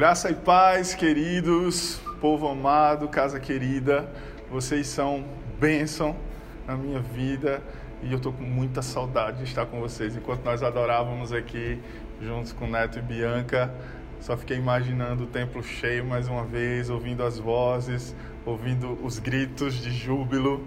Graça e paz, queridos, povo amado, casa querida, vocês são bênção na minha vida e eu estou com muita saudade de estar com vocês. Enquanto nós adorávamos aqui, juntos com Neto e Bianca, só fiquei imaginando o templo cheio mais uma vez, ouvindo as vozes, ouvindo os gritos de júbilo,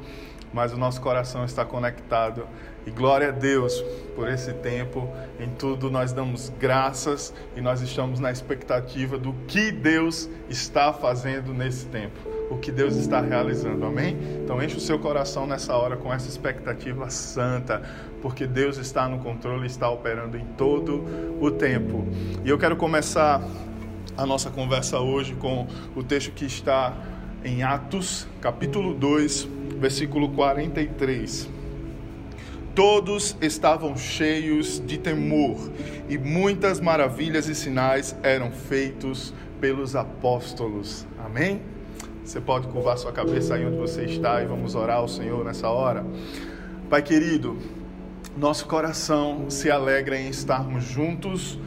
mas o nosso coração está conectado e glória a Deus por esse tempo. Em tudo nós damos graças e nós estamos na expectativa do que Deus está fazendo nesse tempo, o que Deus está realizando. Amém? Então enche o seu coração nessa hora com essa expectativa santa, porque Deus está no controle, está operando em todo o tempo. E eu quero começar a nossa conversa hoje com o texto que está em Atos, capítulo 2, versículo 43. Todos estavam cheios de temor e muitas maravilhas e sinais eram feitos pelos apóstolos. Amém? Você pode curvar sua cabeça aí onde você está e vamos orar ao Senhor nessa hora. Pai querido, nosso coração se alegra em estarmos juntos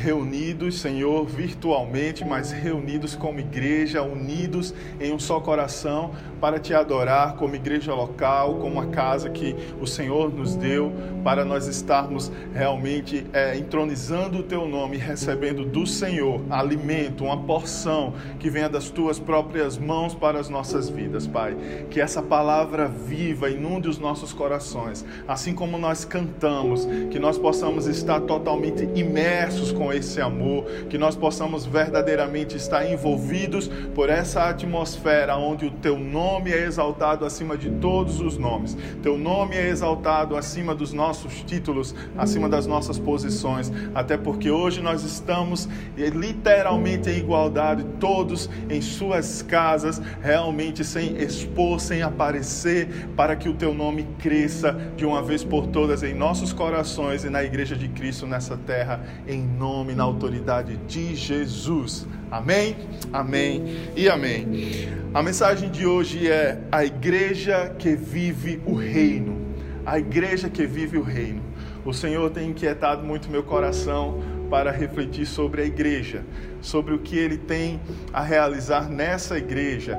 reunidos, Senhor, virtualmente, mas reunidos como igreja, unidos em um só coração para te adorar como igreja local, como a casa que o Senhor nos deu, para nós estarmos realmente é, entronizando o teu nome, recebendo do Senhor alimento, uma porção que venha das tuas próprias mãos para as nossas vidas, Pai. Que essa palavra viva inunde os nossos corações, assim como nós cantamos, que nós possamos estar totalmente imersos com esse amor, que nós possamos verdadeiramente estar envolvidos por essa atmosfera onde o teu nome é exaltado acima de todos os nomes, teu nome é exaltado acima dos nossos títulos, acima das nossas posições, até porque hoje nós estamos literalmente em igualdade, todos em suas casas, realmente sem expor, sem aparecer, para que o teu nome cresça de uma vez por todas em nossos corações e na igreja de Cristo nessa terra, em nome nome, na autoridade de Jesus. Amém, amém e amém. A mensagem de hoje é a igreja que vive o reino. A igreja que vive o reino. O Senhor tem inquietado muito meu coração para refletir sobre a igreja, sobre o que ele tem a realizar nessa igreja,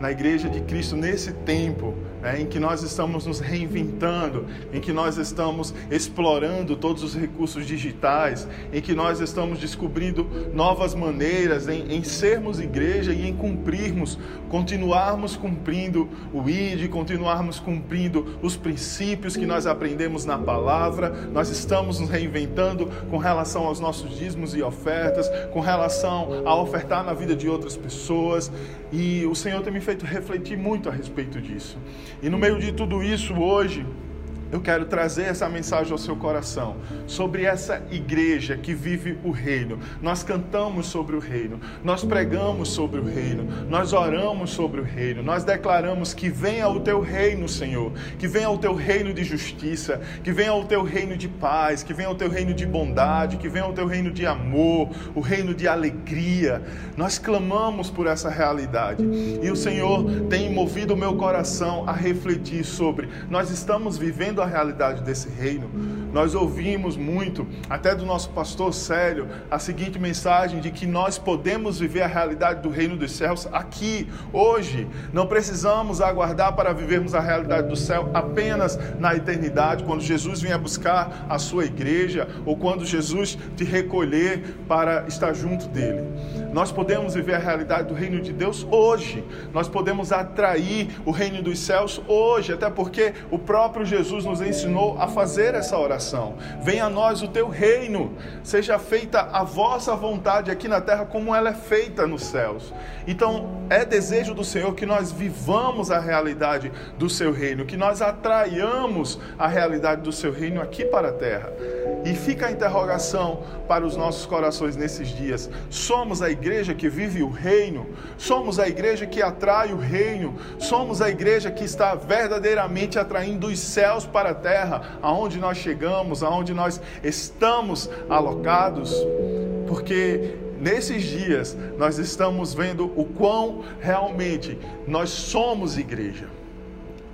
na igreja de Cristo nesse tempo né, em que nós estamos nos reinventando, em que nós estamos explorando todos os recursos digitais, em que nós estamos descobrindo novas maneiras em, em sermos igreja e em cumprirmos, continuarmos cumprindo o ID, continuarmos cumprindo os princípios que nós aprendemos na palavra. Nós estamos nos reinventando com relação aos nossos dízimos e ofertas, com relação a ofertar na vida de outras pessoas. E o Senhor tem me feito refletir muito a respeito disso. E no meio de tudo isso, hoje, eu quero trazer essa mensagem ao seu coração sobre essa igreja que vive o reino. Nós cantamos sobre o reino, nós pregamos sobre o reino, nós oramos sobre o reino, nós declaramos que venha o teu reino, Senhor, que venha o teu reino de justiça, que venha o teu reino de paz, que venha o teu reino de bondade, que venha o teu reino de amor, o reino de alegria. Nós clamamos por essa realidade e o Senhor tem movido o meu coração a refletir sobre. Nós estamos vivendo a realidade desse reino. Nós ouvimos muito, até do nosso pastor Célio, a seguinte mensagem de que nós podemos viver a realidade do reino dos céus aqui, hoje. Não precisamos aguardar para vivermos a realidade do céu apenas na eternidade, quando Jesus vier buscar a sua igreja ou quando Jesus te recolher para estar junto dele. Nós podemos viver a realidade do reino de Deus hoje. Nós podemos atrair o reino dos céus hoje, até porque o próprio Jesus nos ensinou a fazer essa oração. Venha a nós o teu reino, seja feita a vossa vontade aqui na terra como ela é feita nos céus. Então, é desejo do Senhor que nós vivamos a realidade do seu reino, que nós atraiamos a realidade do seu reino aqui para a terra. E fica a interrogação para os nossos corações nesses dias: somos a igreja que vive o reino? Somos a igreja que atrai o reino? Somos a igreja que está verdadeiramente atraindo os céus para a terra, aonde nós chegamos, aonde nós estamos alocados? Porque nesses dias nós estamos vendo o quão realmente nós somos igreja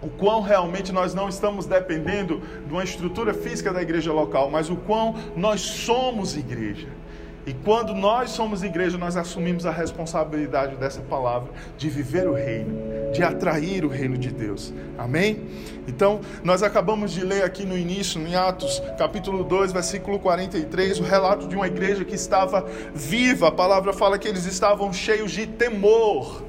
o quão realmente nós não estamos dependendo de uma estrutura física da igreja local, mas o quão nós somos igreja. E quando nós somos igreja, nós assumimos a responsabilidade dessa palavra, de viver o reino, de atrair o reino de Deus. Amém? Então, nós acabamos de ler aqui no início, em Atos, capítulo 2, versículo 43, o relato de uma igreja que estava viva. A palavra fala que eles estavam cheios de temor.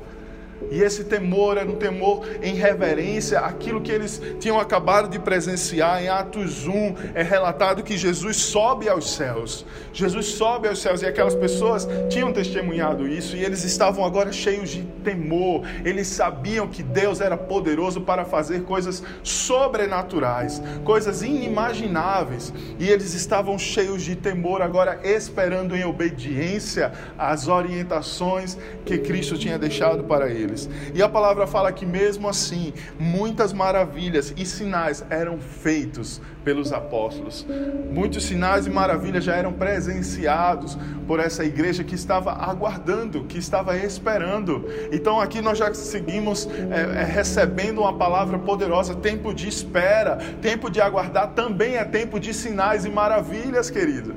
E esse temor era um temor em reverência àquilo que eles tinham acabado de presenciar. Em Atos 1 é relatado que Jesus sobe aos céus. Jesus sobe aos céus e aquelas pessoas tinham testemunhado isso e eles estavam agora cheios de temor. Eles sabiam que Deus era poderoso para fazer coisas sobrenaturais, coisas inimagináveis. E eles estavam cheios de temor, agora esperando em obediência às orientações que Cristo tinha deixado para eles E a palavra fala que mesmo assim, muitas maravilhas e sinais eram feitos pelos apóstolos. Muitos sinais e maravilhas já eram presenciados por essa igreja que estava aguardando, que estava esperando. Então aqui nós já seguimos é, é, recebendo uma palavra poderosa: tempo de espera, tempo de aguardar também é tempo de sinais e maravilhas, querido.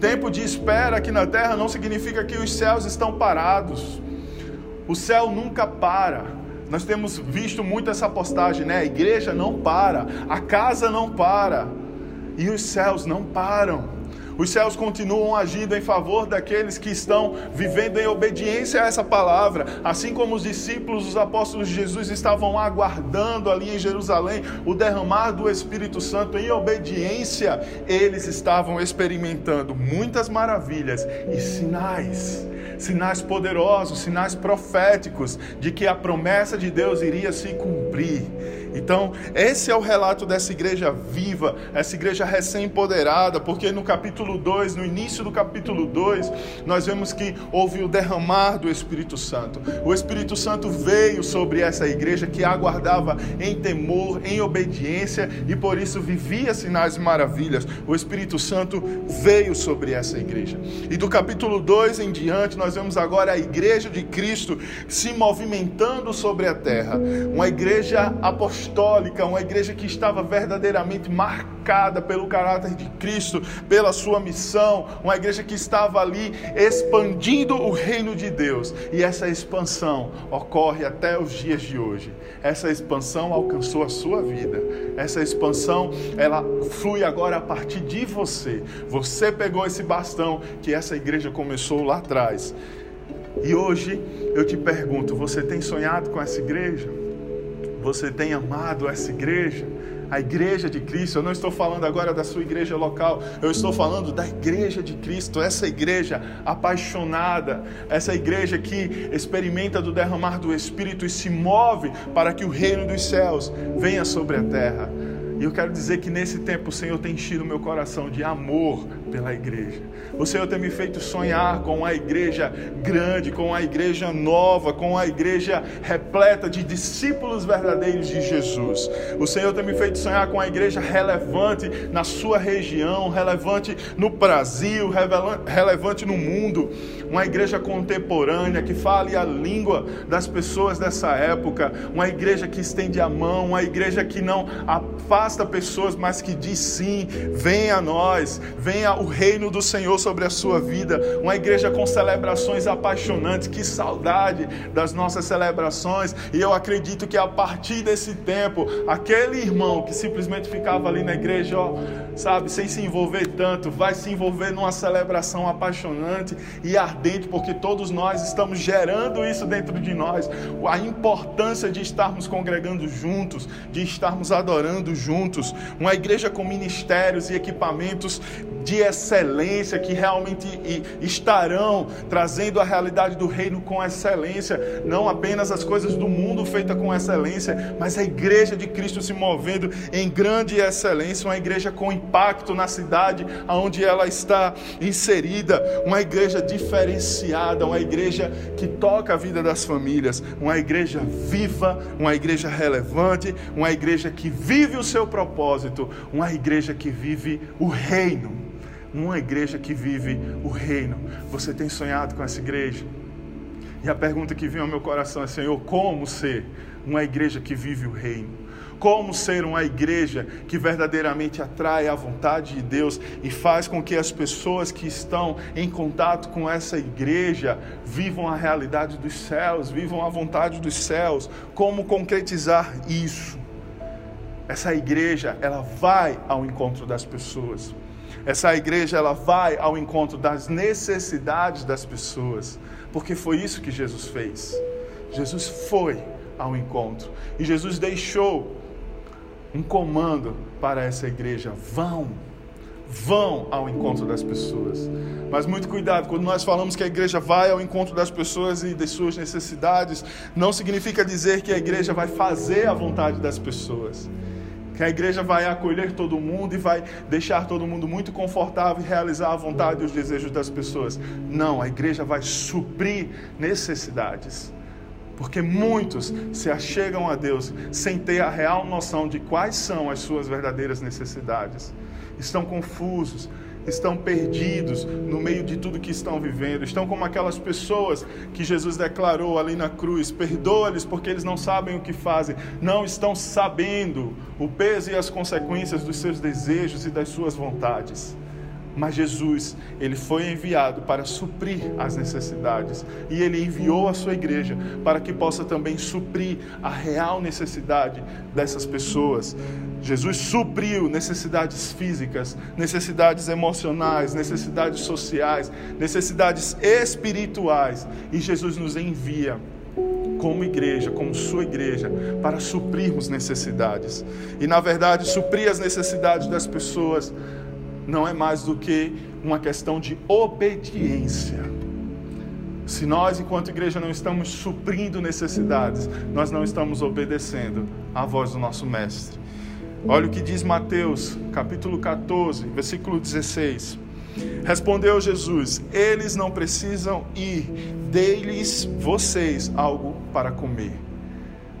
Tempo de espera aqui na terra não significa que os céus estão parados. O céu nunca para. Nós temos visto muito essa postagem, né? A igreja não para, a casa não para e os céus não param. Os céus continuam agindo em favor daqueles que estão vivendo em obediência a essa palavra, assim como os discípulos, os apóstolos de Jesus estavam aguardando ali em Jerusalém o derramar do Espírito Santo em obediência, eles estavam experimentando muitas maravilhas e sinais sinais poderosos, sinais proféticos de que a promessa de Deus iria se cumprir. Então, esse é o relato dessa igreja viva, essa igreja recém-empoderada, porque no capítulo 2, no início do capítulo 2, nós vemos que houve o derramar do Espírito Santo. O Espírito Santo veio sobre essa igreja que aguardava em temor, em obediência e por isso vivia sinais e maravilhas. O Espírito Santo veio sobre essa igreja. E do capítulo 2 em diante, nós vemos agora a igreja de Cristo se movimentando sobre a terra. Uma igreja apostólica apostólica, uma igreja que estava verdadeiramente marcada pelo caráter de Cristo, pela sua missão, uma igreja que estava ali expandindo o reino de Deus. E essa expansão ocorre até os dias de hoje. Essa expansão alcançou a sua vida. Essa expansão, ela flui agora a partir de você. Você pegou esse bastão que essa igreja começou lá atrás. E hoje eu te pergunto: você tem sonhado com essa igreja? Você tem amado essa igreja, a igreja de Cristo. Eu não estou falando agora da sua igreja local, eu estou falando da igreja de Cristo, essa igreja apaixonada, essa igreja que experimenta do derramar do Espírito e se move para que o reino dos céus venha sobre a terra. E eu quero dizer que nesse tempo o Senhor tem enchido meu coração de amor pela igreja. O Senhor tem me feito sonhar com a igreja grande, com a igreja nova, com a igreja repleta de discípulos verdadeiros de Jesus. O Senhor tem me feito sonhar com a igreja relevante na sua região, relevante no Brasil, relevante no mundo. Uma igreja contemporânea que fale a língua das pessoas dessa época. Uma igreja que estende a mão, uma igreja que não afasta pessoas, mas que diz sim, venha a nós, venha reino do Senhor sobre a sua vida. Uma igreja com celebrações apaixonantes, que saudade das nossas celebrações. E eu acredito que a partir desse tempo, aquele irmão que simplesmente ficava ali na igreja, ó, sabe, sem se envolver tanto, vai se envolver numa celebração apaixonante e ardente, porque todos nós estamos gerando isso dentro de nós. A importância de estarmos congregando juntos, de estarmos adorando juntos, uma igreja com ministérios e equipamentos de excelência que realmente estarão trazendo a realidade do reino com excelência, não apenas as coisas do mundo feitas com excelência, mas a igreja de Cristo se movendo em grande excelência, uma igreja com impacto na cidade onde ela está inserida, uma igreja diferenciada, uma igreja que toca a vida das famílias, uma igreja viva, uma igreja relevante, uma igreja que vive o seu propósito, uma igreja que vive o reino uma igreja que vive o reino. Você tem sonhado com essa igreja? E a pergunta que vem ao meu coração é: Senhor, como ser uma igreja que vive o reino? como ser uma igreja que verdadeiramente atrai a vontade de Deus e faz com que as pessoas que estão em contato com essa igreja vivam a realidade dos céus, vivam a vontade dos céus. Como concretizar isso? Essa igreja, ela vai ao encontro das pessoas. Essa igreja, ela vai ao encontro das necessidades das pessoas, porque foi isso que Jesus fez. Jesus foi ao encontro e Jesus deixou um comando para essa igreja: vão, vão ao encontro das pessoas. Mas muito cuidado, quando nós falamos que a igreja vai ao encontro das pessoas e de suas necessidades, não significa dizer que a igreja vai fazer a vontade das pessoas que a igreja vai acolher todo mundo e vai deixar todo mundo muito confortável e realizar a vontade e os desejos das pessoas. Não, a igreja vai suprir necessidades. Porque muitos se achegam a Deus sem ter a real noção de quais são as suas verdadeiras necessidades. Estão confusos, estão perdidos no meio de tudo que estão vivendo, estão como aquelas pessoas que Jesus declarou ali na cruz: perdoa-lhes porque eles não sabem o que fazem, não estão sabendo o peso e as consequências dos seus desejos e das suas vontades. Mas Jesus, ele foi enviado para suprir as necessidades e ele enviou a sua igreja para que possa também suprir a real necessidade dessas pessoas. Jesus supriu necessidades físicas, necessidades emocionais, necessidades sociais, necessidades espirituais e Jesus nos envia como igreja, como sua igreja, para suprirmos necessidades. E na verdade, suprir as necessidades das pessoas não é mais do que uma questão de obediência. Se nós, enquanto igreja, não estamos suprindo necessidades, nós não estamos obedecendo à voz do nosso Mestre. Olha o que diz Mateus, capítulo 14, versículo 16. Respondeu Jesus: Eles não precisam ir, dê-lhes vocês algo para comer.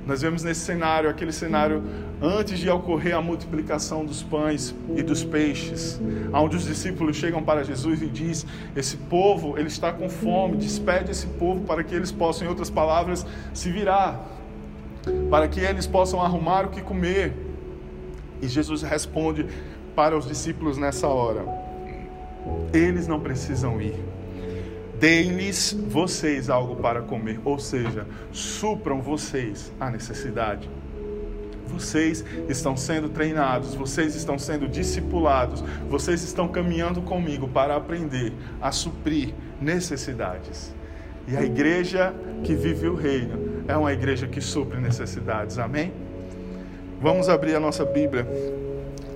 Nós vemos nesse cenário, aquele cenário antes de ocorrer a multiplicação dos pães e dos peixes, onde os discípulos chegam para Jesus e diz: esse povo ele está com fome, despede esse povo para que eles possam, em outras palavras, se virar, para que eles possam arrumar o que comer. E Jesus responde para os discípulos nessa hora: eles não precisam ir Deem-lhes vocês algo para comer, ou seja, supram vocês a necessidade. Vocês estão sendo treinados, vocês estão sendo discipulados, vocês estão caminhando comigo para aprender a suprir necessidades. E a igreja que vive o reino é uma igreja que supre necessidades, amém? Vamos abrir a nossa Bíblia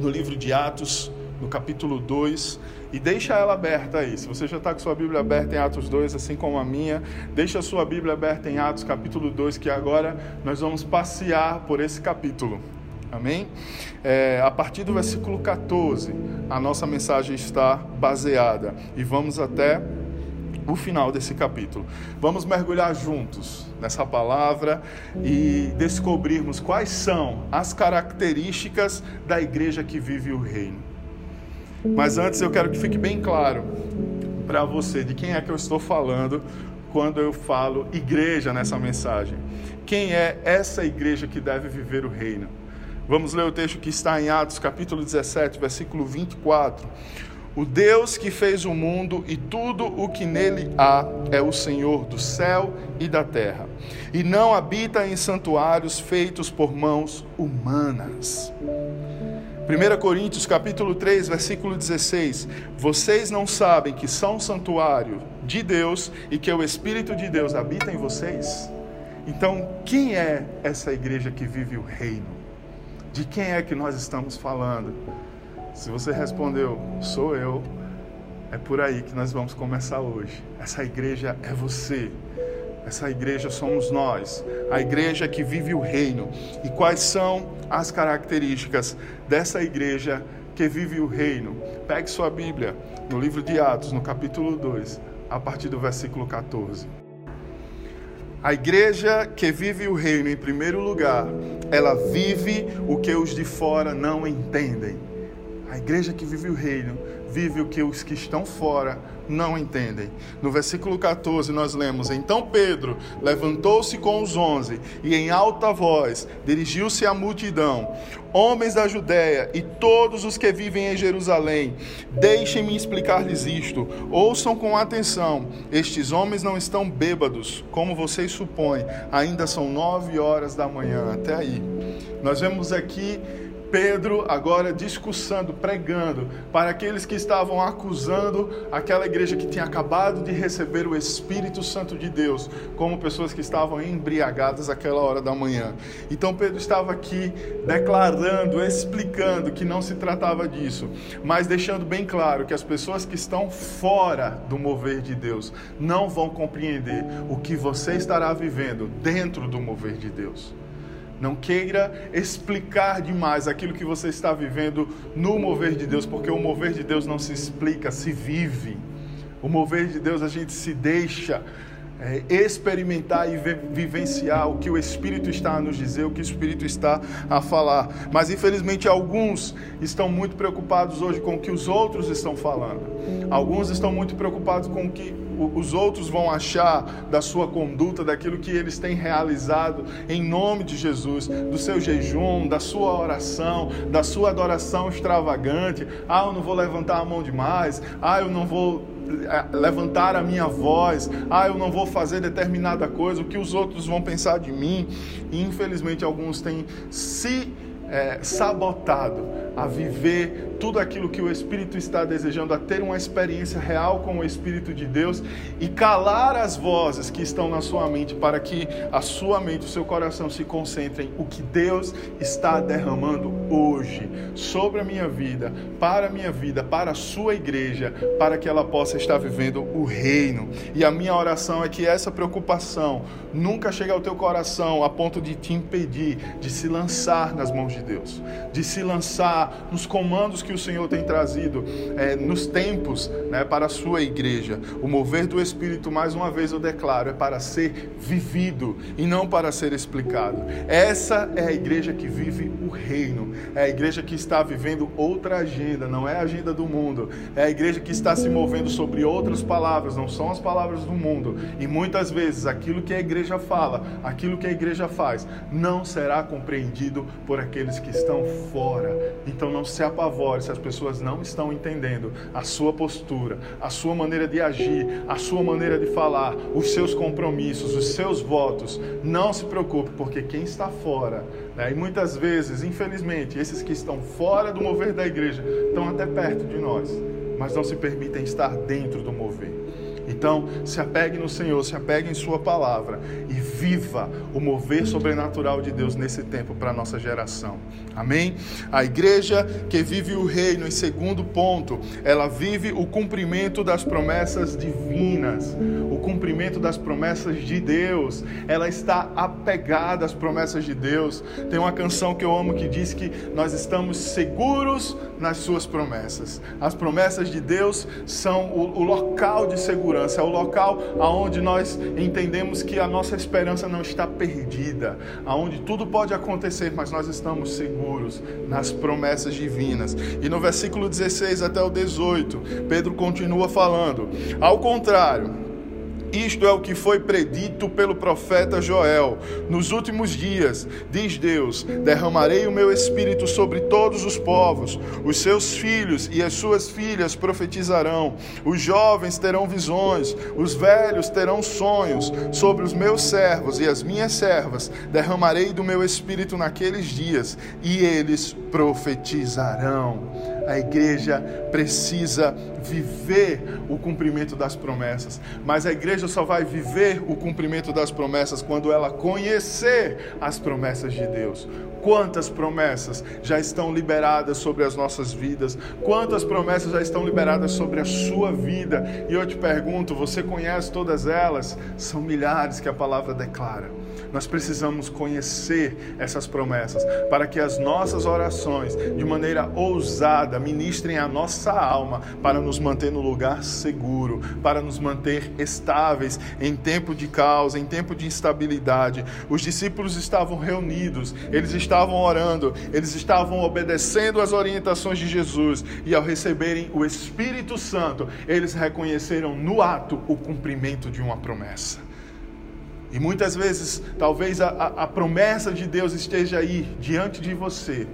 no livro de Atos, no capítulo 2, e deixa ela aberta aí. Se você já está com sua Bíblia aberta em Atos 2, assim como a minha, deixa a sua Bíblia aberta em Atos capítulo 2, que agora nós vamos passear por esse capítulo. Amém? É, a partir do versículo 14, a nossa mensagem está baseada. E vamos até o final desse capítulo. Vamos mergulhar juntos nessa palavra e descobrirmos quais são as características da igreja que vive o reino. Mas antes eu quero que fique bem claro para você de quem é que eu estou falando quando eu falo igreja nessa mensagem. Quem é essa igreja que deve viver o reino? Vamos ler o texto que está em Atos, capítulo 17, versículo 24. O Deus que fez o mundo e tudo o que nele há é o Senhor do céu e da terra, e não habita em santuários feitos por mãos humanas. 1 Coríntios capítulo 3, versículo 16. Vocês não sabem que são santuário de Deus e que o Espírito de Deus habita em vocês? Então, quem é essa igreja que vive o reino? De quem é que nós estamos falando? Se você respondeu, sou eu, é por aí que nós vamos começar hoje. Essa igreja é você. Essa igreja somos nós, a igreja que vive o reino. E quais são as características dessa igreja que vive o reino? Pegue sua Bíblia no livro de Atos, no capítulo 2, a partir do versículo 14. A igreja que vive o reino, em primeiro lugar, ela vive o que os de fora não entendem. A igreja que vive o reino vive o que os que estão fora não entendem. No versículo 14 nós lemos: Então Pedro levantou-se com os onze e em alta voz dirigiu-se à multidão: Homens da Judéia e todos os que vivem em Jerusalém, deixem-me explicar-lhes isto. Ouçam com atenção: estes homens não estão bêbados, como vocês supõem, ainda são nove horas da manhã. Até aí. Nós vemos aqui Pedro agora discursando, pregando para aqueles que estavam acusando aquela igreja que tinha acabado de receber o Espírito Santo de Deus, como pessoas que estavam embriagadas àquela hora da manhã. Então Pedro estava aqui declarando, explicando que não se tratava disso, mas deixando bem claro que as pessoas que estão fora do mover de Deus não vão compreender o que você estará vivendo dentro do mover de Deus. Não queira explicar demais aquilo que você está vivendo no mover de Deus, porque o mover de Deus não se explica, se vive. O mover de Deus a gente se deixa é, experimentar e vivenciar o que o Espírito está a nos dizer, o que o Espírito está a falar. Mas infelizmente alguns estão muito preocupados hoje com o que os outros estão falando. Alguns estão muito preocupados com o que os outros vão achar da sua conduta, daquilo que eles têm realizado em nome de Jesus, do seu jejum, da sua oração, da sua adoração extravagante. Ah, eu não vou levantar a mão demais. Ah, eu não vou eh, levantar a minha voz, ah, eu não vou fazer determinada coisa, o que os outros vão pensar de mim. E infelizmente alguns têm se é, sabotado a viver tudo aquilo que o Espírito está desejando, a ter uma experiência real com o Espírito de Deus e calar as vozes que estão na sua mente para que a sua mente, o seu coração se concentrem o que Deus está derramando hoje sobre a minha vida, para a minha vida, para a sua igreja, para que ela possa estar vivendo o reino. E a minha oração é que essa preocupação nunca chegue ao teu coração a ponto de te impedir de se lançar nas mãos de Deus, de se lançar nos comandos que o Senhor tem trazido é, nos tempos né, para a sua igreja. O mover do Espírito, mais uma vez eu declaro, é para ser vivido e não para ser explicado. Essa é a igreja que vive o reino, é a igreja que está vivendo outra agenda, não é a agenda do mundo, é a igreja que está se movendo sobre outras palavras, não são as palavras do mundo. E muitas vezes aquilo que a igreja fala, aquilo que a igreja faz, não será compreendido por aqueles que estão fora. Então não se apavore se as pessoas não estão entendendo a sua postura, a sua maneira de agir, a sua maneira de falar, os seus compromissos, os seus votos. Não se preocupe, porque quem está fora, né, e muitas vezes, infelizmente, esses que estão fora do mover da igreja estão até perto de nós, mas não se permitem estar dentro do mover. Então, se apegue no Senhor, se apegue em Sua palavra e viva o mover sobrenatural de Deus nesse tempo para a nossa geração. Amém? A igreja que vive o reino, em segundo ponto, ela vive o cumprimento das promessas divinas, o cumprimento das promessas de Deus. Ela está apegada às promessas de Deus. Tem uma canção que eu amo que diz que nós estamos seguros nas Suas promessas. As promessas de Deus são o, o local de segurança é o local aonde nós entendemos que a nossa esperança não está perdida, aonde tudo pode acontecer, mas nós estamos seguros nas promessas divinas. E no versículo 16 até o 18, Pedro continua falando: ao contrário, isto é o que foi predito pelo profeta Joel. Nos últimos dias, diz Deus: derramarei o meu espírito sobre todos os povos. Os seus filhos e as suas filhas profetizarão. Os jovens terão visões. Os velhos terão sonhos. Sobre os meus servos e as minhas servas derramarei do meu espírito naqueles dias, e eles profetizarão. A igreja precisa viver o cumprimento das promessas, mas a igreja só vai viver o cumprimento das promessas quando ela conhecer as promessas de Deus. Quantas promessas já estão liberadas sobre as nossas vidas? Quantas promessas já estão liberadas sobre a sua vida? E eu te pergunto, você conhece todas elas? São milhares que a palavra declara. Nós precisamos conhecer essas promessas para que as nossas orações, de maneira ousada, ministrem a nossa alma para nos manter no lugar seguro, para nos manter estáveis em tempo de causa, em tempo de instabilidade. Os discípulos estavam reunidos, eles estavam orando, eles estavam obedecendo às orientações de Jesus e ao receberem o Espírito Santo, eles reconheceram no ato o cumprimento de uma promessa. E muitas vezes, talvez a, a, promessa de Deus esteja aí diante de você,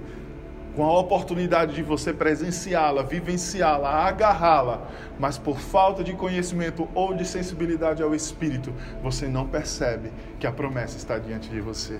com a oportunidade de você presenciá-la, vivenciá-la, agarrá-la, mas por falta de conhecimento ou de sensibilidade ao Espírito, você não percebe que a promessa está diante de você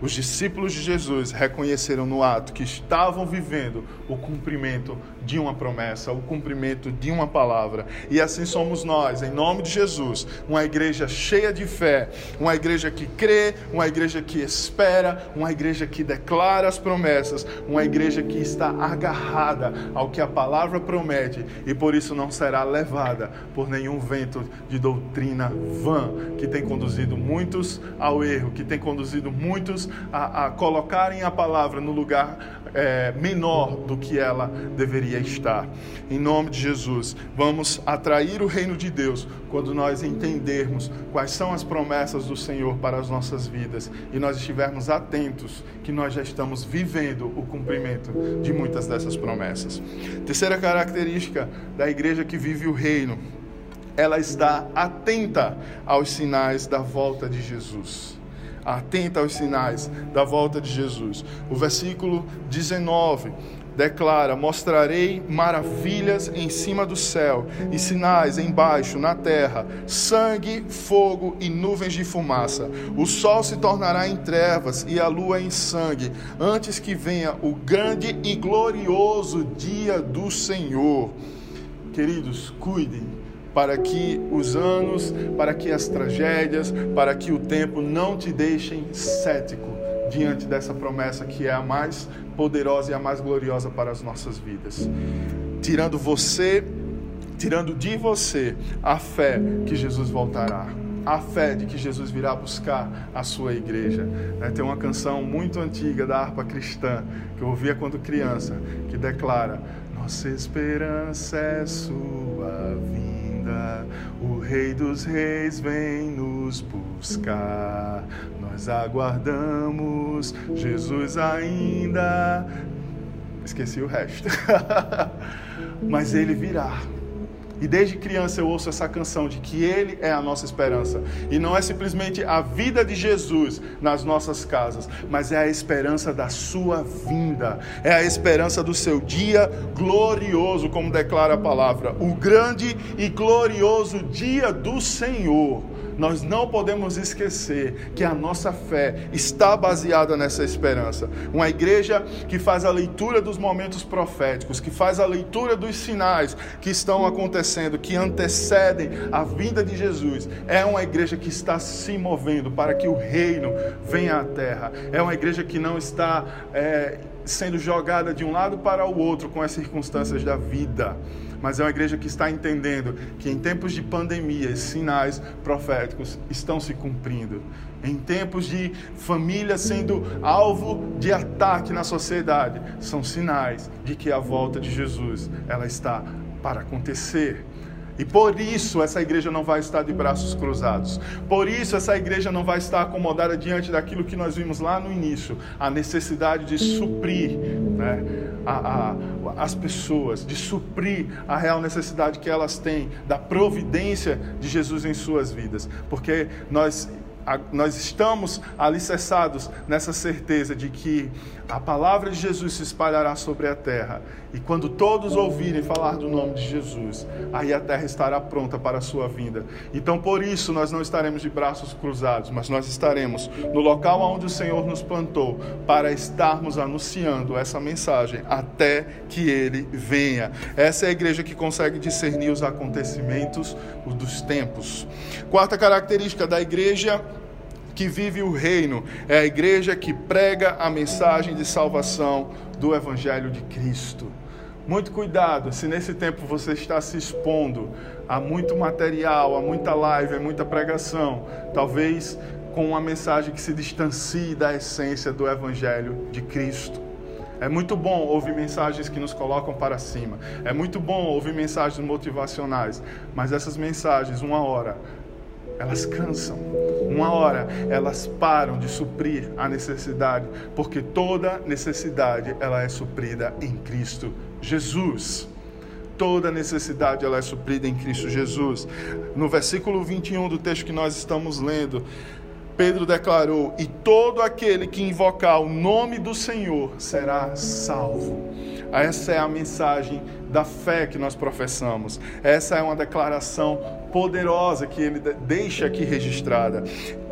os discípulos de Jesus reconheceram no ato que estavam vivendo o cumprimento de uma promessa, o cumprimento de uma palavra. E assim somos nós, em nome de Jesus, uma igreja cheia de fé, uma igreja que crê, uma igreja que espera, uma igreja que declara as promessas, uma igreja que está agarrada ao que a palavra promete e por isso não será levada por nenhum vento de doutrina vã que tem conduzido muitos ao erro, que tem conduzido muitos a, a colocarem a palavra no lugar é, menor do que ela deveria estar. Em nome de Jesus, vamos atrair o reino de Deus quando nós entendermos quais são as promessas do Senhor para as nossas vidas e nós estivermos atentos que nós já estamos vivendo o cumprimento de muitas dessas promessas. Terceira característica da igreja que vive o reino ela está atenta aos sinais da volta de Jesus atenta aos sinais da volta de Jesus. O versículo 19 declara: Mostrarei maravilhas em cima do céu e sinais embaixo na terra: sangue, fogo e nuvens de fumaça. O sol se tornará em trevas e a lua em sangue, antes que venha o grande e glorioso dia do Senhor. Queridos, cuidem para que os anos, para que as tragédias, para que o tempo não te deixem cético diante dessa promessa que é a mais poderosa e a mais gloriosa para as nossas vidas. Tirando você, tirando de você a fé que Jesus voltará a fé de que Jesus virá buscar a sua igreja. É, tem uma canção muito antiga da harpa cristã que eu ouvia quando criança, que declara: Nossa esperança é sua vida o Rei dos Reis vem nos buscar. Nós aguardamos Jesus ainda. Esqueci o resto. Mas ele virá. E desde criança eu ouço essa canção de que Ele é a nossa esperança. E não é simplesmente a vida de Jesus nas nossas casas, mas é a esperança da Sua vinda. É a esperança do seu dia glorioso, como declara a palavra. O grande e glorioso dia do Senhor nós não podemos esquecer que a nossa fé está baseada nessa esperança. Uma igreja que faz a leitura dos momentos proféticos, que faz a leitura dos sinais que estão acontecendo, que antecedem a vinda de Jesus, é uma igreja que está se movendo para que o reino venha à terra. É uma igreja que não está é, sendo jogada de um lado para o outro com as circunstâncias da vida mas é uma igreja que está entendendo que em tempos de pandemia, sinais proféticos estão se cumprindo. Em tempos de família sendo alvo de ataque na sociedade, são sinais de que a volta de Jesus ela está para acontecer. E por isso essa igreja não vai estar de braços cruzados. Por isso essa igreja não vai estar acomodada diante daquilo que nós vimos lá no início, a necessidade de suprir né, a, a, as pessoas, de suprir a real necessidade que elas têm da providência de Jesus em suas vidas. Porque nós nós estamos alicerçados nessa certeza de que a palavra de Jesus se espalhará sobre a terra. E quando todos ouvirem falar do nome de Jesus, aí a terra estará pronta para a sua vinda. Então, por isso, nós não estaremos de braços cruzados, mas nós estaremos no local onde o Senhor nos plantou para estarmos anunciando essa mensagem até que ele venha. Essa é a igreja que consegue discernir os acontecimentos dos tempos. Quarta característica da igreja que vive o reino, é a igreja que prega a mensagem de salvação do Evangelho de Cristo. Muito cuidado se nesse tempo você está se expondo a muito material, a muita live, a muita pregação, talvez com uma mensagem que se distancie da essência do Evangelho de Cristo. É muito bom ouvir mensagens que nos colocam para cima. É muito bom ouvir mensagens motivacionais. Mas essas mensagens, uma hora, elas cansam. Uma hora elas param de suprir a necessidade, porque toda necessidade ela é suprida em Cristo Jesus. Toda necessidade ela é suprida em Cristo Jesus. No versículo 21 do texto que nós estamos lendo, Pedro declarou: E todo aquele que invocar o nome do Senhor será salvo. Essa é a mensagem da fé que nós professamos. Essa é uma declaração poderosa que ele deixa aqui registrada.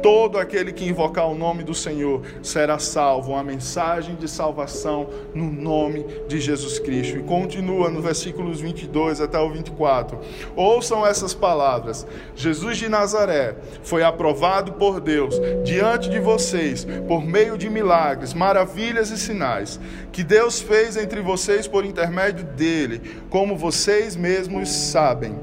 Todo aquele que invocar o nome do Senhor será salvo. Uma mensagem de salvação no nome de Jesus Cristo. E continua no versículos 22 até o 24. Ouçam essas palavras. Jesus de Nazaré foi aprovado por Deus diante de vocês por meio de milagres, maravilhas e sinais que Deus fez entre vocês por intermédio dele, como vocês mesmos sabem.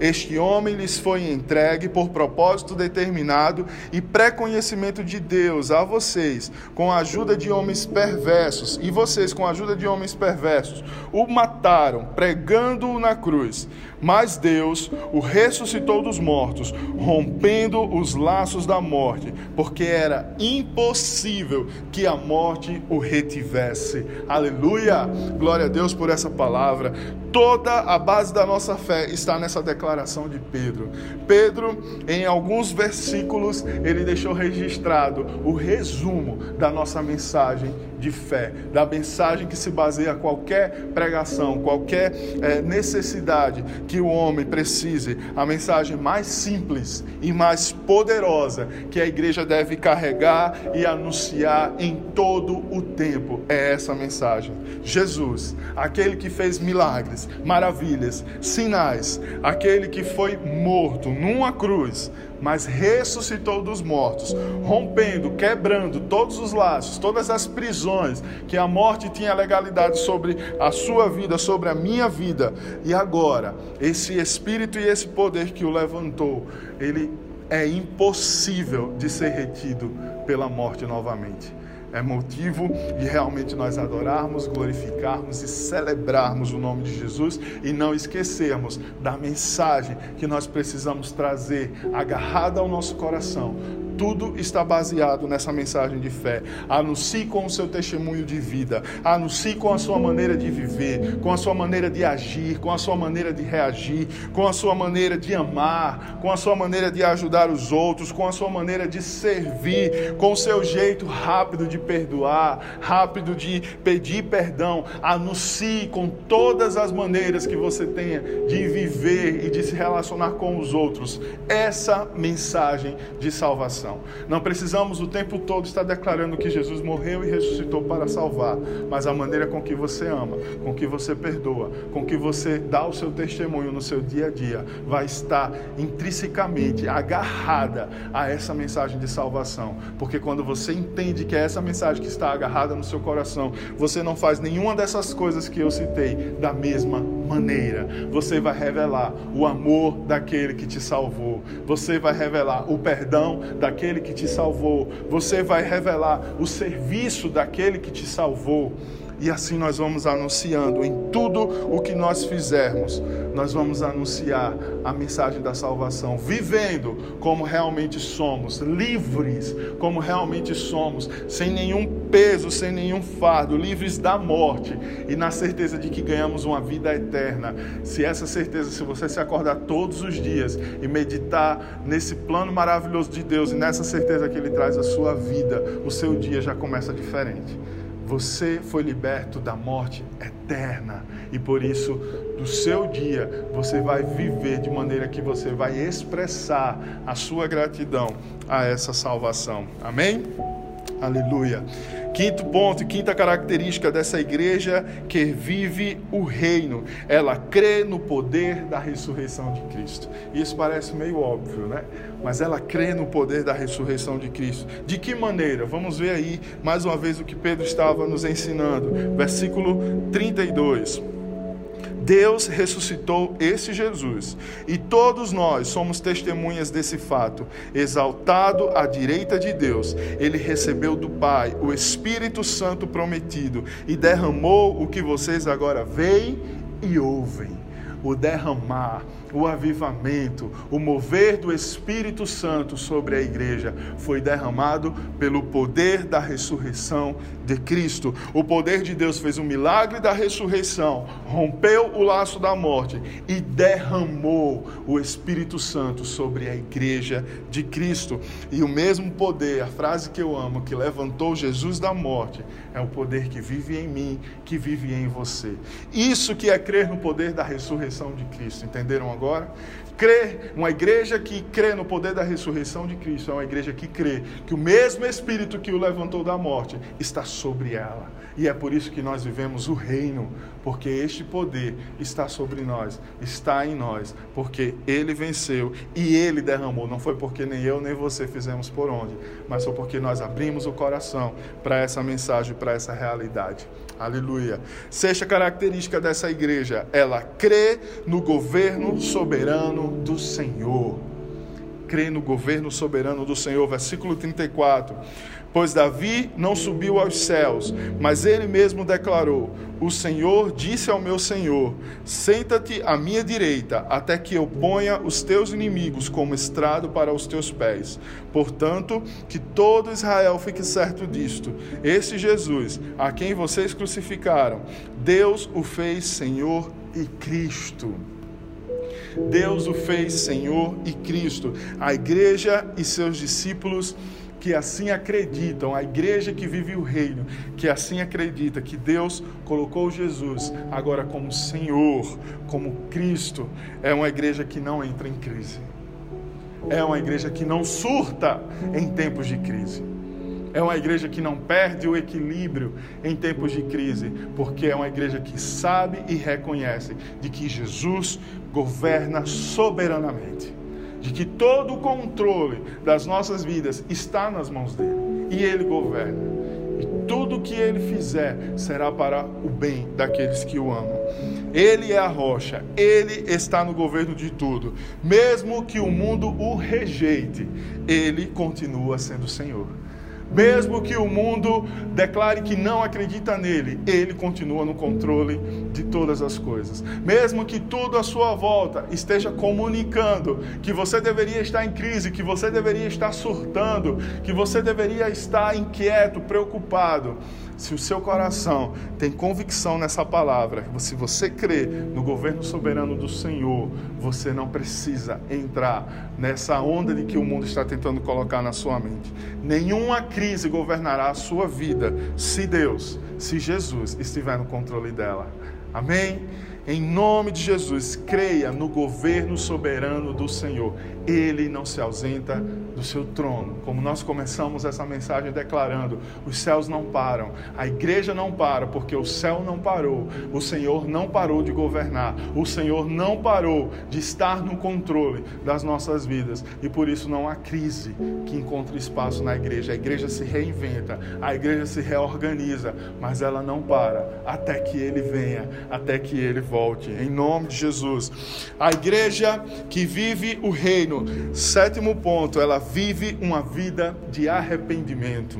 Este homem lhes foi entregue por propósito determinado e pré-conhecimento de Deus a vocês, com a ajuda de homens perversos, e vocês, com a ajuda de homens perversos, o mataram, pregando-o na cruz. Mas Deus o ressuscitou dos mortos, rompendo os laços da morte, porque era impossível que a morte o retivesse. Aleluia! Glória a Deus por essa palavra. Toda a base da nossa fé está nessa declaração de Pedro. Pedro, em alguns versículos, ele deixou registrado o resumo da nossa mensagem de fé, da mensagem que se baseia qualquer pregação, qualquer é, necessidade que o homem precise, a mensagem mais simples e mais poderosa que a igreja deve carregar e anunciar em todo o tempo é essa mensagem. Jesus, aquele que fez milagres, maravilhas, sinais, aquele que foi morto numa cruz, mas ressuscitou dos mortos, rompendo, quebrando todos os laços, todas as prisões que a morte tinha legalidade sobre a sua vida, sobre a minha vida. E agora, esse espírito e esse poder que o levantou, ele é impossível de ser retido pela morte novamente é motivo de realmente nós adorarmos, glorificarmos e celebrarmos o nome de Jesus e não esquecermos da mensagem que nós precisamos trazer agarrada ao nosso coração tudo está baseado nessa mensagem de fé. Anuncie com o seu testemunho de vida, anuncie com a sua maneira de viver, com a sua maneira de agir, com a sua maneira de reagir, com a sua maneira de amar, com a sua maneira de ajudar os outros, com a sua maneira de servir, com o seu jeito rápido de perdoar, rápido de pedir perdão. Anuncie com todas as maneiras que você tenha de viver e de se relacionar com os outros essa mensagem de salvação Não precisamos o tempo todo estar declarando que Jesus morreu e ressuscitou para salvar, mas a maneira com que você ama, com que você perdoa, com que você dá o seu testemunho no seu dia a dia, vai estar intrinsecamente agarrada a essa mensagem de salvação. Porque quando você entende que é essa mensagem que está agarrada no seu coração, você não faz nenhuma dessas coisas que eu citei da mesma maneira. Você vai revelar o amor daquele que te salvou. Você vai revelar o perdão daquele daquele que te salvou, você vai revelar o serviço daquele que te salvou. E assim nós vamos anunciando em tudo o que nós fizermos, nós vamos anunciar a mensagem da salvação, vivendo como realmente somos, livres como realmente somos, sem nenhum peso, sem nenhum fardo, livres da morte e na certeza de que ganhamos uma vida eterna. Se essa certeza, se você se acordar todos os dias e meditar nesse plano maravilhoso de Deus e nessa certeza que Ele traz à sua vida, o seu dia já começa diferente. Você foi liberto da morte eterna e por isso, do seu dia, você vai viver de maneira que você vai expressar a sua gratidão a essa salvação. Amém? Aleluia. Quinto ponto quinta característica dessa igreja que vive o reino. Ela crê no poder da ressurreição de Cristo. Isso parece meio óbvio, né? Mas ela crê no poder da ressurreição de Cristo. De que maneira? Vamos ver aí mais uma vez o que Pedro estava nos ensinando. Versículo 32. Deus ressuscitou esse Jesus e todos nós somos testemunhas desse fato. Exaltado à direita de Deus, ele recebeu do Pai o Espírito Santo prometido e derramou o que vocês agora veem e ouvem o derramar, o avivamento, o mover do Espírito Santo sobre a igreja foi derramado pelo poder da ressurreição de Cristo. O poder de Deus fez o milagre da ressurreição, rompeu o laço da morte e derramou o Espírito Santo sobre a igreja de Cristo. E o mesmo poder, a frase que eu amo, que levantou Jesus da morte, é o poder que vive em mim, que vive em você. Isso que é crer no poder da ressurreição de Cristo. Entenderam agora? Crer, uma igreja que crê no poder da ressurreição de Cristo é uma igreja que crê que o mesmo Espírito que o levantou da morte está sobre ela. E é por isso que nós vivemos o reino, porque este poder está sobre nós, está em nós, porque ele venceu e ele derramou. Não foi porque nem eu nem você fizemos por onde, mas foi porque nós abrimos o coração para essa mensagem, para essa realidade. Aleluia. Sexta característica dessa igreja, ela crê no governo soberano do Senhor. Crê no governo soberano do Senhor. Versículo 34. Pois Davi não subiu aos céus, mas ele mesmo declarou: O Senhor disse ao meu Senhor: Senta-te à minha direita, até que eu ponha os teus inimigos como estrado para os teus pés. Portanto, que todo Israel fique certo disto: esse Jesus, a quem vocês crucificaram, Deus o fez Senhor e Cristo. Deus o fez Senhor e Cristo. A igreja e seus discípulos que assim acreditam, a igreja que vive o reino, que assim acredita que Deus colocou Jesus agora como Senhor, como Cristo, é uma igreja que não entra em crise. É uma igreja que não surta em tempos de crise. É uma igreja que não perde o equilíbrio em tempos de crise, porque é uma igreja que sabe e reconhece de que Jesus governa soberanamente de que todo o controle das nossas vidas está nas mãos dele e ele governa. E tudo que ele fizer será para o bem daqueles que o amam. Ele é a rocha, ele está no governo de tudo. Mesmo que o mundo o rejeite, ele continua sendo Senhor. Mesmo que o mundo declare que não acredita nele, ele continua no controle de todas as coisas. Mesmo que tudo à sua volta esteja comunicando que você deveria estar em crise, que você deveria estar surtando, que você deveria estar inquieto, preocupado, se o seu coração tem convicção nessa palavra, se você crê no governo soberano do Senhor, você não precisa entrar nessa onda de que o mundo está tentando colocar na sua mente. Nenhuma crise governará a sua vida se Deus, se Jesus estiver no controle dela. Amém? Em nome de Jesus, creia no governo soberano do Senhor. Ele não se ausenta do seu trono. Como nós começamos essa mensagem declarando, os céus não param, a igreja não para, porque o céu não parou, o Senhor não parou de governar, o Senhor não parou de estar no controle das nossas vidas e por isso não há crise que encontre espaço na igreja. A igreja se reinventa, a igreja se reorganiza, mas ela não para até que ele venha, até que ele volte volte, em nome de Jesus. A igreja que vive o reino, sétimo ponto, ela vive uma vida de arrependimento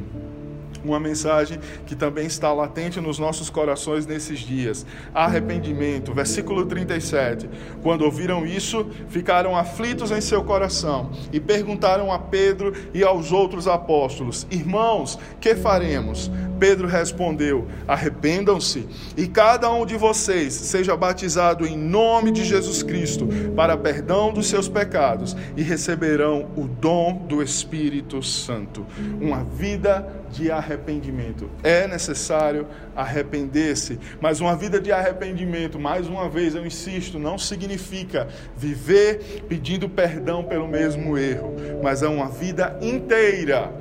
uma mensagem que também está latente nos nossos corações nesses dias. Arrependimento, versículo 37. Quando ouviram isso, ficaram aflitos em seu coração e perguntaram a Pedro e aos outros apóstolos: Irmãos, que faremos? Pedro respondeu: Arrependam-se e cada um de vocês seja batizado em nome de Jesus Cristo para perdão dos seus pecados e receberão o dom do Espírito Santo. Uma vida de arrependimento. É necessário arrepender-se, mas uma vida de arrependimento, mais uma vez eu insisto, não significa viver pedindo perdão pelo mesmo erro, mas é uma vida inteira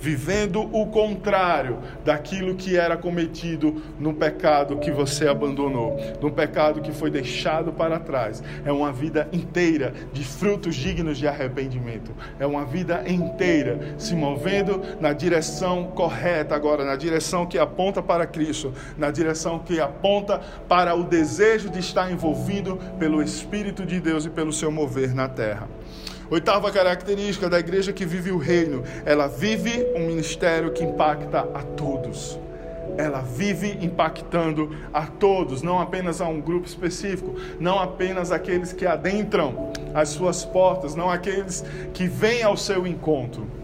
vivendo o contrário daquilo que era cometido no pecado que você abandonou, no pecado que foi deixado para trás. É uma vida inteira de frutos dignos de arrependimento. É uma vida inteira se movendo na direção correta agora, na direção que aponta para Cristo, na direção que aponta para o desejo de estar envolvido pelo Espírito de Deus e pelo seu mover na terra. Oitava característica da igreja que vive o reino: ela vive um ministério que impacta a todos. Ela vive impactando a todos, não apenas a um grupo específico, não apenas aqueles que adentram as suas portas, não aqueles que vêm ao seu encontro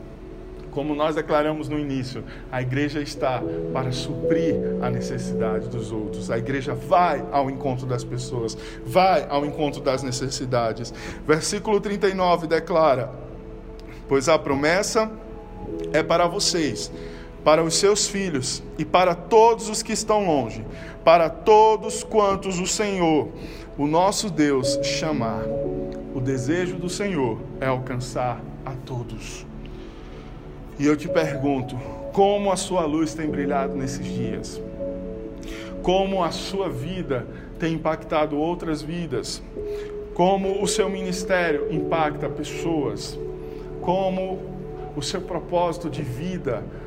como nós declaramos no início, a igreja está para suprir a necessidade dos outros. A igreja vai ao encontro das pessoas, vai ao encontro das necessidades. Versículo 39 declara: Pois a promessa é para vocês, para os seus filhos e para todos os que estão longe, para todos quantos o Senhor, o nosso Deus, chamar. O desejo do Senhor é alcançar a todos. E eu te pergunto: como a sua luz tem brilhado nesses dias? Como a sua vida tem impactado outras vidas? Como o seu ministério impacta pessoas? Como o seu propósito de vida impacta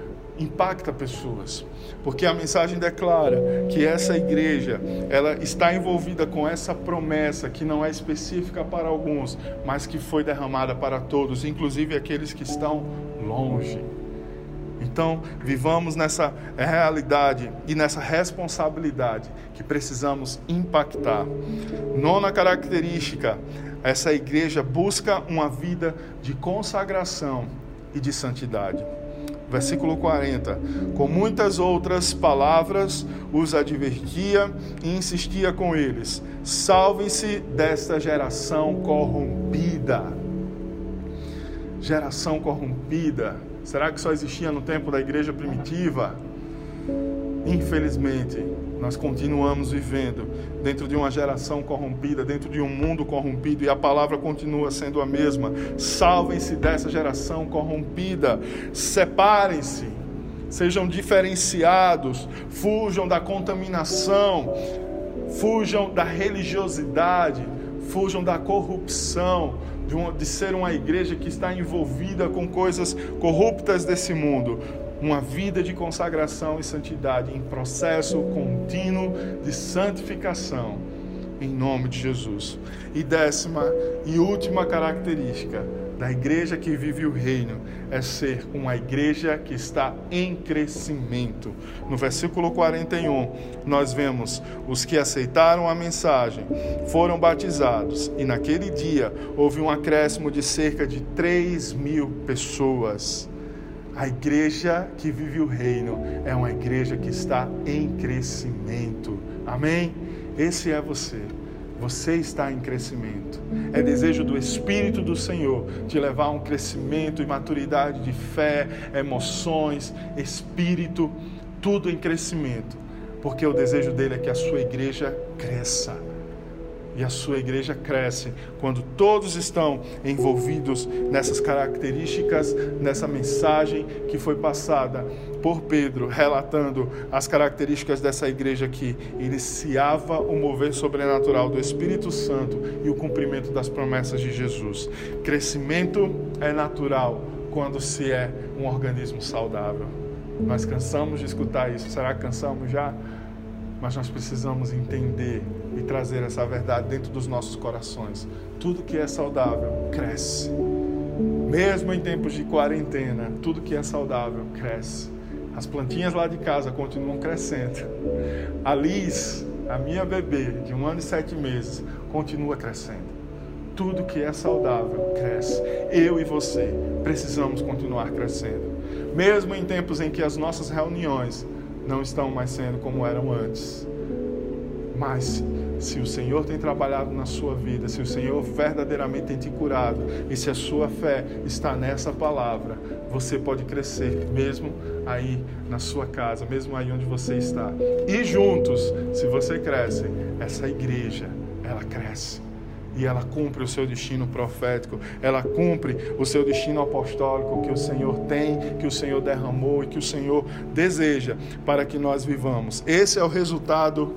pessoas, porque a mensagem declara que essa igreja, ela está envolvida com essa promessa que não é específica para alguns, mas que foi derramada para todos, inclusive aqueles que estão longe. Então, vivamos nessa realidade e nessa responsabilidade que precisamos impactar. Nona característica: essa igreja busca uma vida de consagração e de santidade. Versículo 40: Com muitas outras palavras os advertia e insistia com eles: salvem-se desta geração corrompida geração corrompida? Será que só existia no tempo da igreja primitiva? Infelizmente, nós continuamos vivendo dentro de uma geração corrompida, dentro de um mundo corrompido, e a palavra continua sendo a mesma. Salvem-se dessa geração corrompida, separem-se, sejam diferenciados, fujam da contaminação, fujam da religiosidade, fujam da corrupção, de, uma, de ser uma igreja que está envolvida com coisas corruptas desse mundo. Uma vida de consagração e santidade em processo contínuo de santificação, em nome de Jesus. E décima e última característica da igreja que vive o reino é ser uma igreja que está em crescimento. No versículo 41, nós vemos os que aceitaram a mensagem foram batizados, e naquele dia houve um acréscimo de cerca de 3 mil pessoas. A igreja que vive o reino é uma igreja que está em crescimento. Amém? Esse é você. Você está em crescimento. É desejo do Espírito do Senhor te levar a um crescimento e maturidade de fé, emoções, espírito, tudo em crescimento. Porque o desejo dele é que a sua igreja cresça e a sua igreja cresce quando todos estão envolvidos nessas características, nessa mensagem que foi passada por Pedro, relatando as características dessa igreja que iniciava o mover sobrenatural do Espírito Santo e o cumprimento das promessas de Jesus. Crescimento é natural quando se é um organismo saudável. Nós cansamos de escutar isso. Será que cansamos já? Mas nós precisamos entender e trazer essa verdade dentro dos nossos corações. Tudo que é saudável cresce. Mesmo em tempos de quarentena, tudo que é saudável cresce. As plantinhas lá de casa continuam crescendo. A Liz, a minha bebê de um ano e sete meses, continua crescendo. Tudo que é saudável cresce. Eu e você precisamos continuar crescendo. Mesmo em tempos em que as nossas reuniões não estão mais sendo como eram antes. Mas se o Senhor tem trabalhado na sua vida, se o Senhor verdadeiramente tem te curado e se a sua fé está nessa palavra, você pode crescer mesmo aí na sua casa, mesmo aí onde você está. E juntos, se você cresce, essa igreja, ela cresce. E ela cumpre o seu destino profético, ela cumpre o seu destino apostólico que o Senhor tem, que o Senhor derramou e que o Senhor deseja para que nós vivamos. Esse é o resultado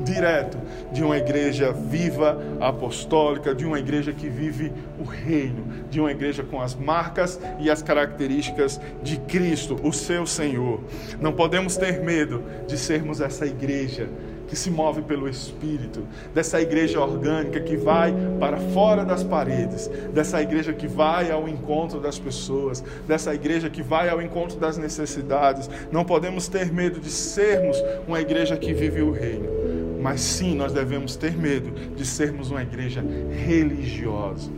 direto de uma igreja viva, apostólica, de uma igreja que vive o reino, de uma igreja com as marcas e as características de Cristo, o seu Senhor. Não podemos ter medo de sermos essa igreja que se move pelo Espírito, dessa igreja orgânica que vai para fora das paredes, dessa igreja que vai ao encontro das pessoas, dessa igreja que vai ao encontro das necessidades. Não podemos ter medo de sermos uma igreja que vive o reino mas sim, nós devemos ter medo de sermos uma igreja religiosa.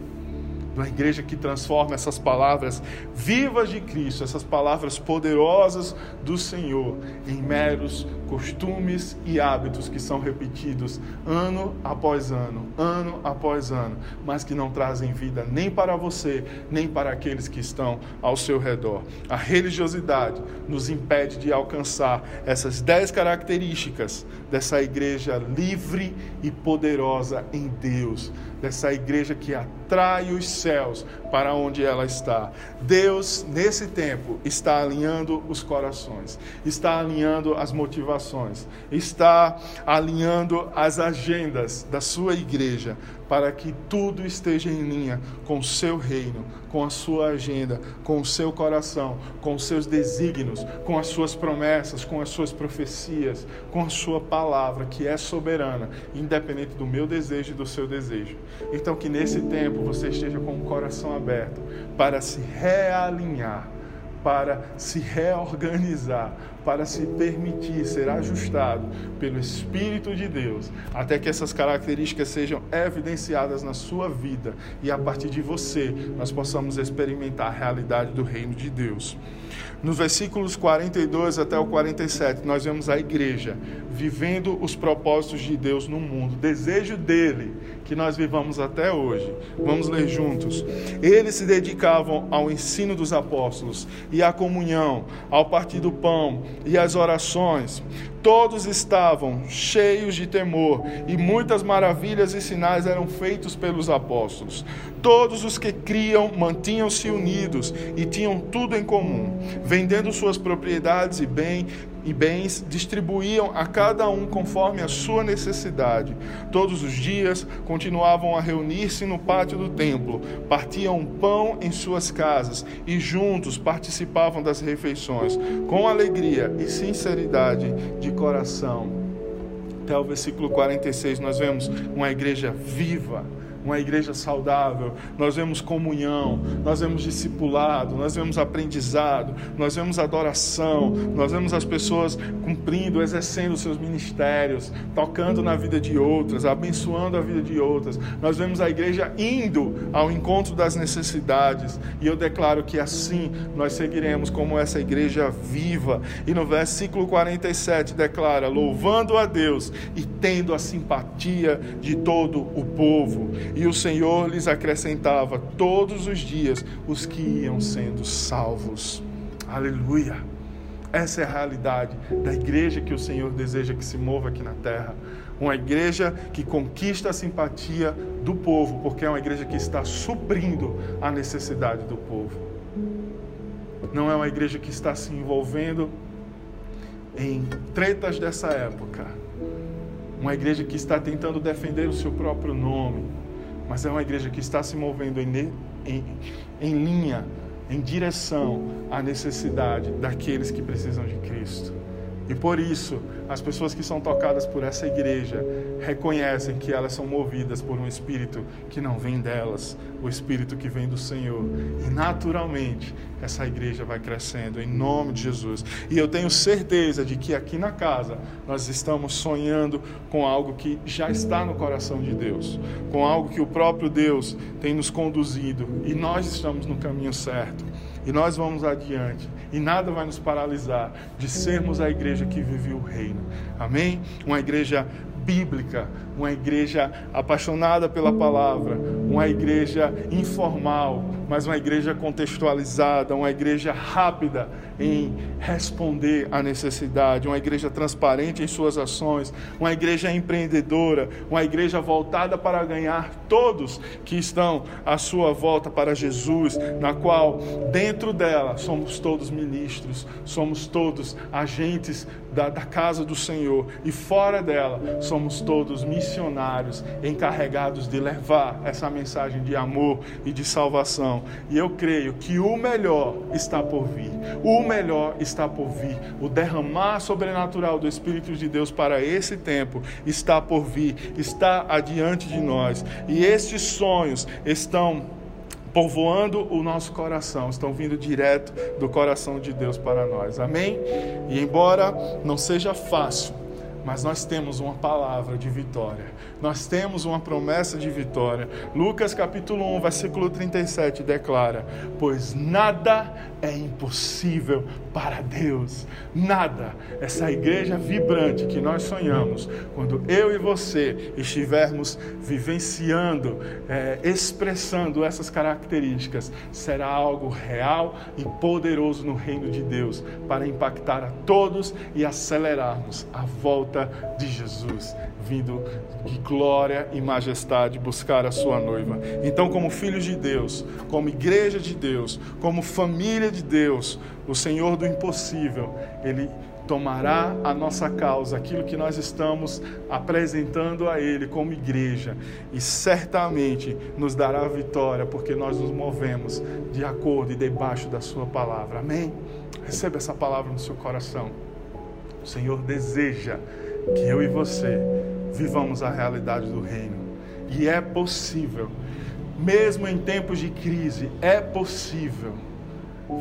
Uma igreja que transforma essas palavras vivas de Cristo, essas palavras poderosas do Senhor, em meros costumes e hábitos que são repetidos ano após ano, ano após ano, mas que não trazem vida nem para você, nem para aqueles que estão ao seu redor. A religiosidade nos impede de alcançar essas dez características dessa igreja livre e poderosa em Deus, dessa igreja que atrai os céus para onde ela está. Deus, nesse tempo, está alinhando os corações, está alinhando as motivações, está alinhando as agendas da sua igreja para que tudo esteja em linha com o seu reino, com a sua agenda, com o seu coração, com os seus desígnios, com as suas promessas, com as suas profecias, com a sua palavra que é soberana, independente do meu desejo e do seu desejo. Então que nesse tempo você esteja com o coração aberto para se realinhar para se reorganizar, para se permitir ser ajustado pelo Espírito de Deus, até que essas características sejam evidenciadas na sua vida e a partir de você nós possamos experimentar a realidade do reino de Deus. Nos versículos 42 até o 47, nós vemos a igreja vivendo os propósitos de Deus no mundo, desejo dele que nós vivamos até hoje. Vamos ler juntos. Eles se dedicavam ao ensino dos apóstolos e à comunhão, ao partir do pão e às orações. Todos estavam cheios de temor e muitas maravilhas e sinais eram feitos pelos apóstolos. Todos os que criam mantinham-se unidos e tinham tudo em comum, vendendo suas propriedades e bem e bens distribuíam a cada um conforme a sua necessidade. Todos os dias continuavam a reunir-se no pátio do templo, partiam pão em suas casas e juntos participavam das refeições, com alegria e sinceridade de coração. Até o versículo 46, nós vemos uma igreja viva uma igreja saudável, nós vemos comunhão, nós vemos discipulado, nós vemos aprendizado, nós vemos adoração, nós vemos as pessoas cumprindo, exercendo seus ministérios, tocando na vida de outras, abençoando a vida de outras. Nós vemos a igreja indo ao encontro das necessidades, e eu declaro que assim nós seguiremos como essa igreja viva. E no versículo 47 declara: louvando a Deus e tendo a simpatia de todo o povo e o Senhor lhes acrescentava todos os dias os que iam sendo salvos. Aleluia! Essa é a realidade da igreja que o Senhor deseja que se mova aqui na terra. Uma igreja que conquista a simpatia do povo, porque é uma igreja que está suprindo a necessidade do povo. Não é uma igreja que está se envolvendo em tretas dessa época. Uma igreja que está tentando defender o seu próprio nome mas é uma igreja que está se movendo em, em, em linha, em direção à necessidade daqueles que precisam de Cristo. E por isso, as pessoas que são tocadas por essa igreja reconhecem que elas são movidas por um espírito que não vem delas, o espírito que vem do Senhor. E naturalmente, essa igreja vai crescendo em nome de Jesus. E eu tenho certeza de que aqui na casa nós estamos sonhando com algo que já está no coração de Deus, com algo que o próprio Deus tem nos conduzido e nós estamos no caminho certo. E nós vamos adiante. E nada vai nos paralisar de sermos a igreja que vive o reino. Amém? Uma igreja bíblica, uma igreja apaixonada pela palavra, uma igreja informal, mas uma igreja contextualizada, uma igreja rápida em responder à necessidade, uma igreja transparente em suas ações, uma igreja empreendedora, uma igreja voltada para ganhar todos que estão à sua volta para Jesus, na qual dentro dela somos todos ministros, somos todos agentes da, da casa do Senhor e fora dela somos todos missionários encarregados de levar essa mensagem de amor e de salvação. E eu creio que o melhor está por vir. O melhor está por vir. O derramar sobrenatural do Espírito de Deus para esse tempo está por vir, está adiante de nós. E estes sonhos estão povoando o nosso coração, estão vindo direto do coração de Deus para nós. Amém? E embora não seja fácil, mas nós temos uma palavra de vitória. Nós temos uma promessa de vitória. Lucas capítulo 1, versículo 37 declara: "Pois nada é impossível para Deus. Nada. Essa igreja vibrante que nós sonhamos, quando eu e você estivermos vivenciando, é, expressando essas características, será algo real e poderoso no reino de Deus para impactar a todos e acelerarmos a volta de Jesus vindo de glória e majestade buscar a sua noiva. Então, como filhos de Deus, como igreja de Deus, como família de Deus, o Senhor do impossível, Ele tomará a nossa causa, aquilo que nós estamos apresentando a Ele como igreja, e certamente nos dará vitória, porque nós nos movemos de acordo e debaixo da Sua palavra. Amém? Receba essa palavra no seu coração. O Senhor deseja que eu e você vivamos a realidade do reino. E é possível, mesmo em tempos de crise, é possível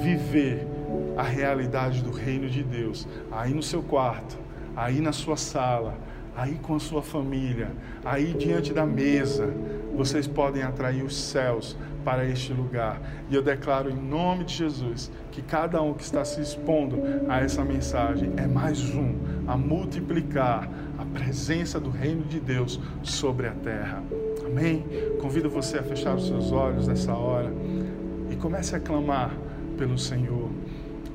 viver a realidade do reino de Deus aí no seu quarto, aí na sua sala, aí com a sua família, aí diante da mesa. Vocês podem atrair os céus para este lugar. E eu declaro em nome de Jesus que cada um que está se expondo a essa mensagem é mais um a multiplicar a presença do reino de Deus sobre a terra. Amém? Convido você a fechar os seus olhos nessa hora e comece a clamar pelo Senhor.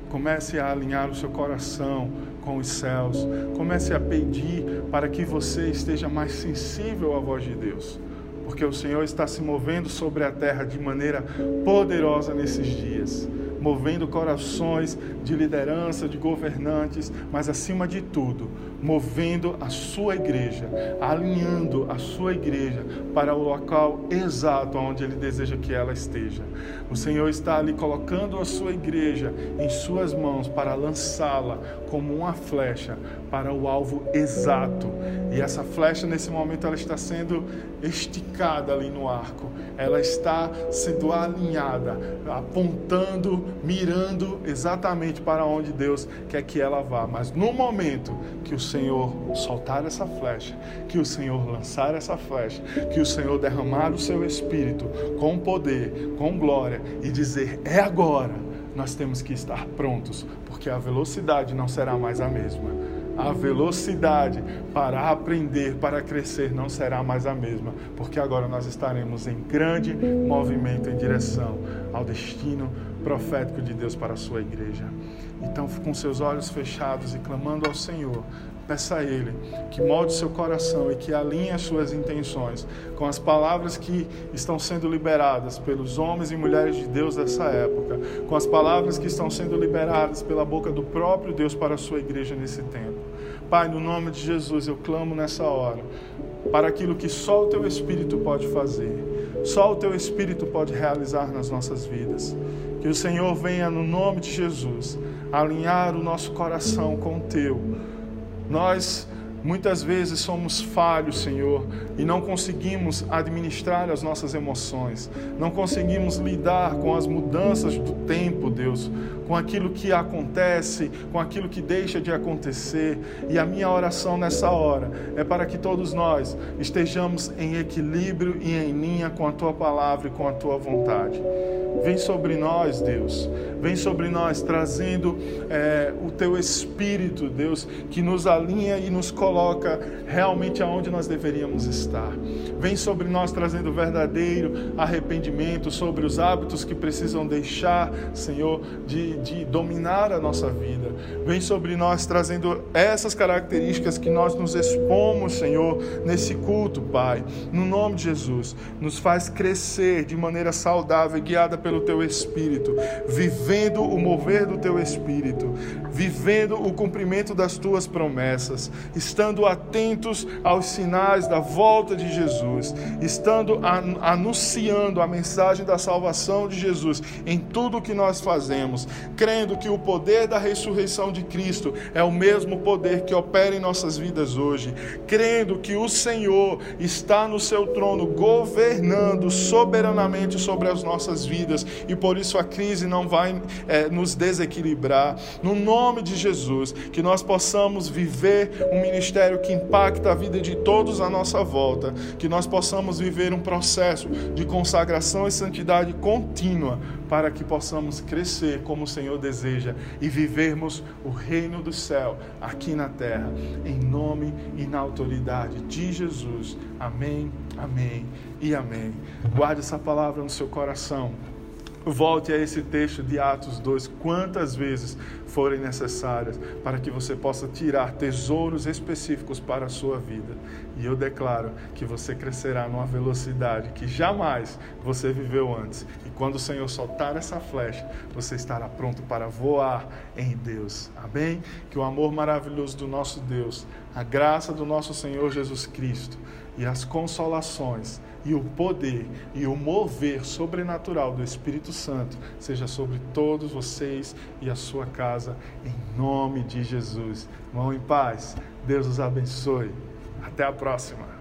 Comece a alinhar o seu coração com os céus. Comece a pedir para que você esteja mais sensível à voz de Deus. Porque o Senhor está se movendo sobre a terra de maneira poderosa nesses dias movendo corações de liderança, de governantes, mas acima de tudo, movendo a sua igreja, alinhando a sua igreja para o local exato onde Ele deseja que ela esteja. O Senhor está ali colocando a sua igreja em suas mãos para lançá-la como uma flecha para o alvo exato. E essa flecha, nesse momento, ela está sendo esticada ali no arco, ela está sendo alinhada, apontando, mirando exatamente para onde Deus quer que ela vá. Mas no momento que o Senhor soltar essa flecha, que o Senhor lançar essa flecha, que o Senhor derramar o seu espírito com poder, com glória e dizer: é agora, nós temos que estar prontos, porque a velocidade não será mais a mesma. A velocidade para aprender, para crescer, não será mais a mesma, porque agora nós estaremos em grande movimento em direção ao destino profético de Deus para a sua igreja. Então, com seus olhos fechados e clamando ao Senhor, peça a Ele que molde seu coração e que alinhe as suas intenções com as palavras que estão sendo liberadas pelos homens e mulheres de Deus dessa época, com as palavras que estão sendo liberadas pela boca do próprio Deus para a sua igreja nesse tempo. Pai, no nome de Jesus, eu clamo nessa hora para aquilo que só o Teu Espírito pode fazer, só o Teu Espírito pode realizar nas nossas vidas. Que o Senhor venha, no nome de Jesus, alinhar o nosso coração com o Teu. Nós Muitas vezes somos falhos, Senhor, e não conseguimos administrar as nossas emoções, não conseguimos lidar com as mudanças do tempo, Deus, com aquilo que acontece, com aquilo que deixa de acontecer. E a minha oração nessa hora é para que todos nós estejamos em equilíbrio e em linha com a tua palavra e com a tua vontade. Vem sobre nós, Deus. Vem sobre nós, trazendo é, o teu Espírito, Deus, que nos alinha e nos coloca realmente aonde nós deveríamos estar. Vem sobre nós, trazendo verdadeiro arrependimento sobre os hábitos que precisam deixar, Senhor, de, de dominar a nossa vida. Vem sobre nós, trazendo essas características que nós nos expomos, Senhor, nesse culto, Pai. No nome de Jesus, nos faz crescer de maneira saudável guiada pelo Teu Espírito, vivendo o mover do Teu Espírito, vivendo o cumprimento das Tuas promessas, estando atentos aos sinais da volta de Jesus, estando anunciando a mensagem da salvação de Jesus em tudo o que nós fazemos, crendo que o poder da ressurreição de Cristo é o mesmo poder que opera em nossas vidas hoje, crendo que o Senhor está no seu trono governando soberanamente sobre as nossas vidas e por isso a crise não vai é, nos desequilibrar. No nome de Jesus, que nós possamos viver um ministério que impacta a vida de todos à nossa volta, que nós possamos viver um processo de consagração e santidade contínua para que possamos crescer como o Senhor deseja e vivermos o reino do céu aqui na terra, em nome e na autoridade de Jesus. Amém, amém e amém. Guarde essa palavra no seu coração. Volte a esse texto de Atos 2 quantas vezes forem necessárias para que você possa tirar tesouros específicos para a sua vida. E eu declaro que você crescerá numa velocidade que jamais você viveu antes. Quando o Senhor soltar essa flecha, você estará pronto para voar em Deus. Amém? Que o amor maravilhoso do nosso Deus, a graça do nosso Senhor Jesus Cristo e as consolações e o poder e o mover sobrenatural do Espírito Santo seja sobre todos vocês e a sua casa, em nome de Jesus. Vão em paz. Deus os abençoe. Até a próxima.